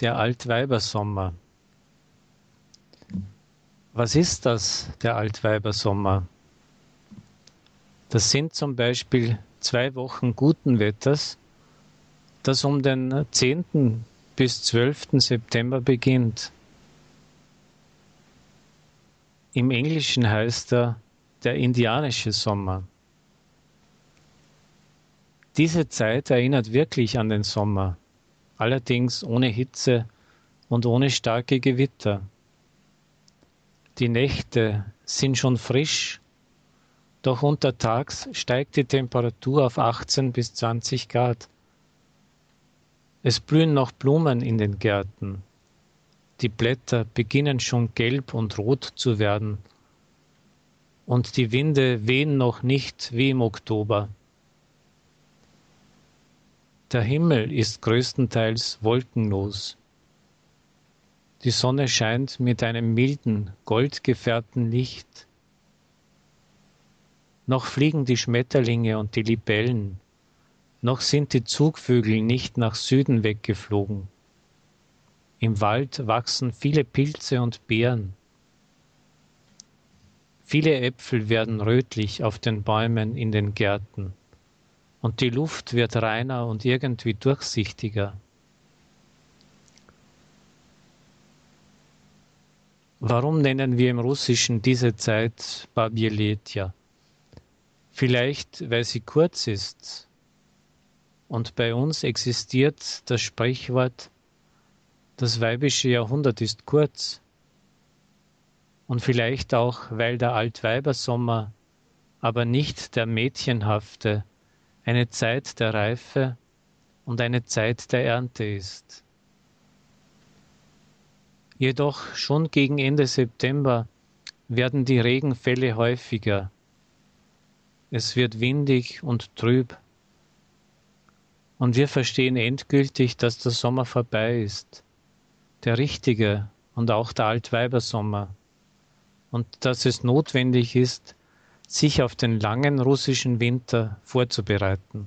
Der Altweibersommer. Was ist das, der Altweibersommer? Das sind zum Beispiel zwei Wochen guten Wetters, das um den 10. bis 12. September beginnt. Im Englischen heißt er der indianische Sommer. Diese Zeit erinnert wirklich an den Sommer, allerdings ohne Hitze und ohne starke Gewitter. Die Nächte sind schon frisch, doch untertags steigt die Temperatur auf 18 bis 20 Grad. Es blühen noch Blumen in den Gärten. Die Blätter beginnen schon gelb und rot zu werden. Und die Winde wehen noch nicht wie im Oktober. Der Himmel ist größtenteils wolkenlos. Die Sonne scheint mit einem milden, goldgefärbten Licht. Noch fliegen die Schmetterlinge und die Libellen, noch sind die Zugvögel nicht nach Süden weggeflogen. Im Wald wachsen viele Pilze und Beeren. Viele Äpfel werden rötlich auf den Bäumen in den Gärten und die Luft wird reiner und irgendwie durchsichtiger. Warum nennen wir im Russischen diese Zeit Babieletja? Vielleicht, weil sie kurz ist. Und bei uns existiert das Sprichwort, das weibische Jahrhundert ist kurz. Und vielleicht auch, weil der Altweibersommer aber nicht der mädchenhafte, eine Zeit der Reife und eine Zeit der Ernte ist. Jedoch schon gegen Ende September werden die Regenfälle häufiger. Es wird windig und trüb. Und wir verstehen endgültig, dass der Sommer vorbei ist. Der richtige und auch der Altweibersommer. Und dass es notwendig ist, sich auf den langen russischen Winter vorzubereiten.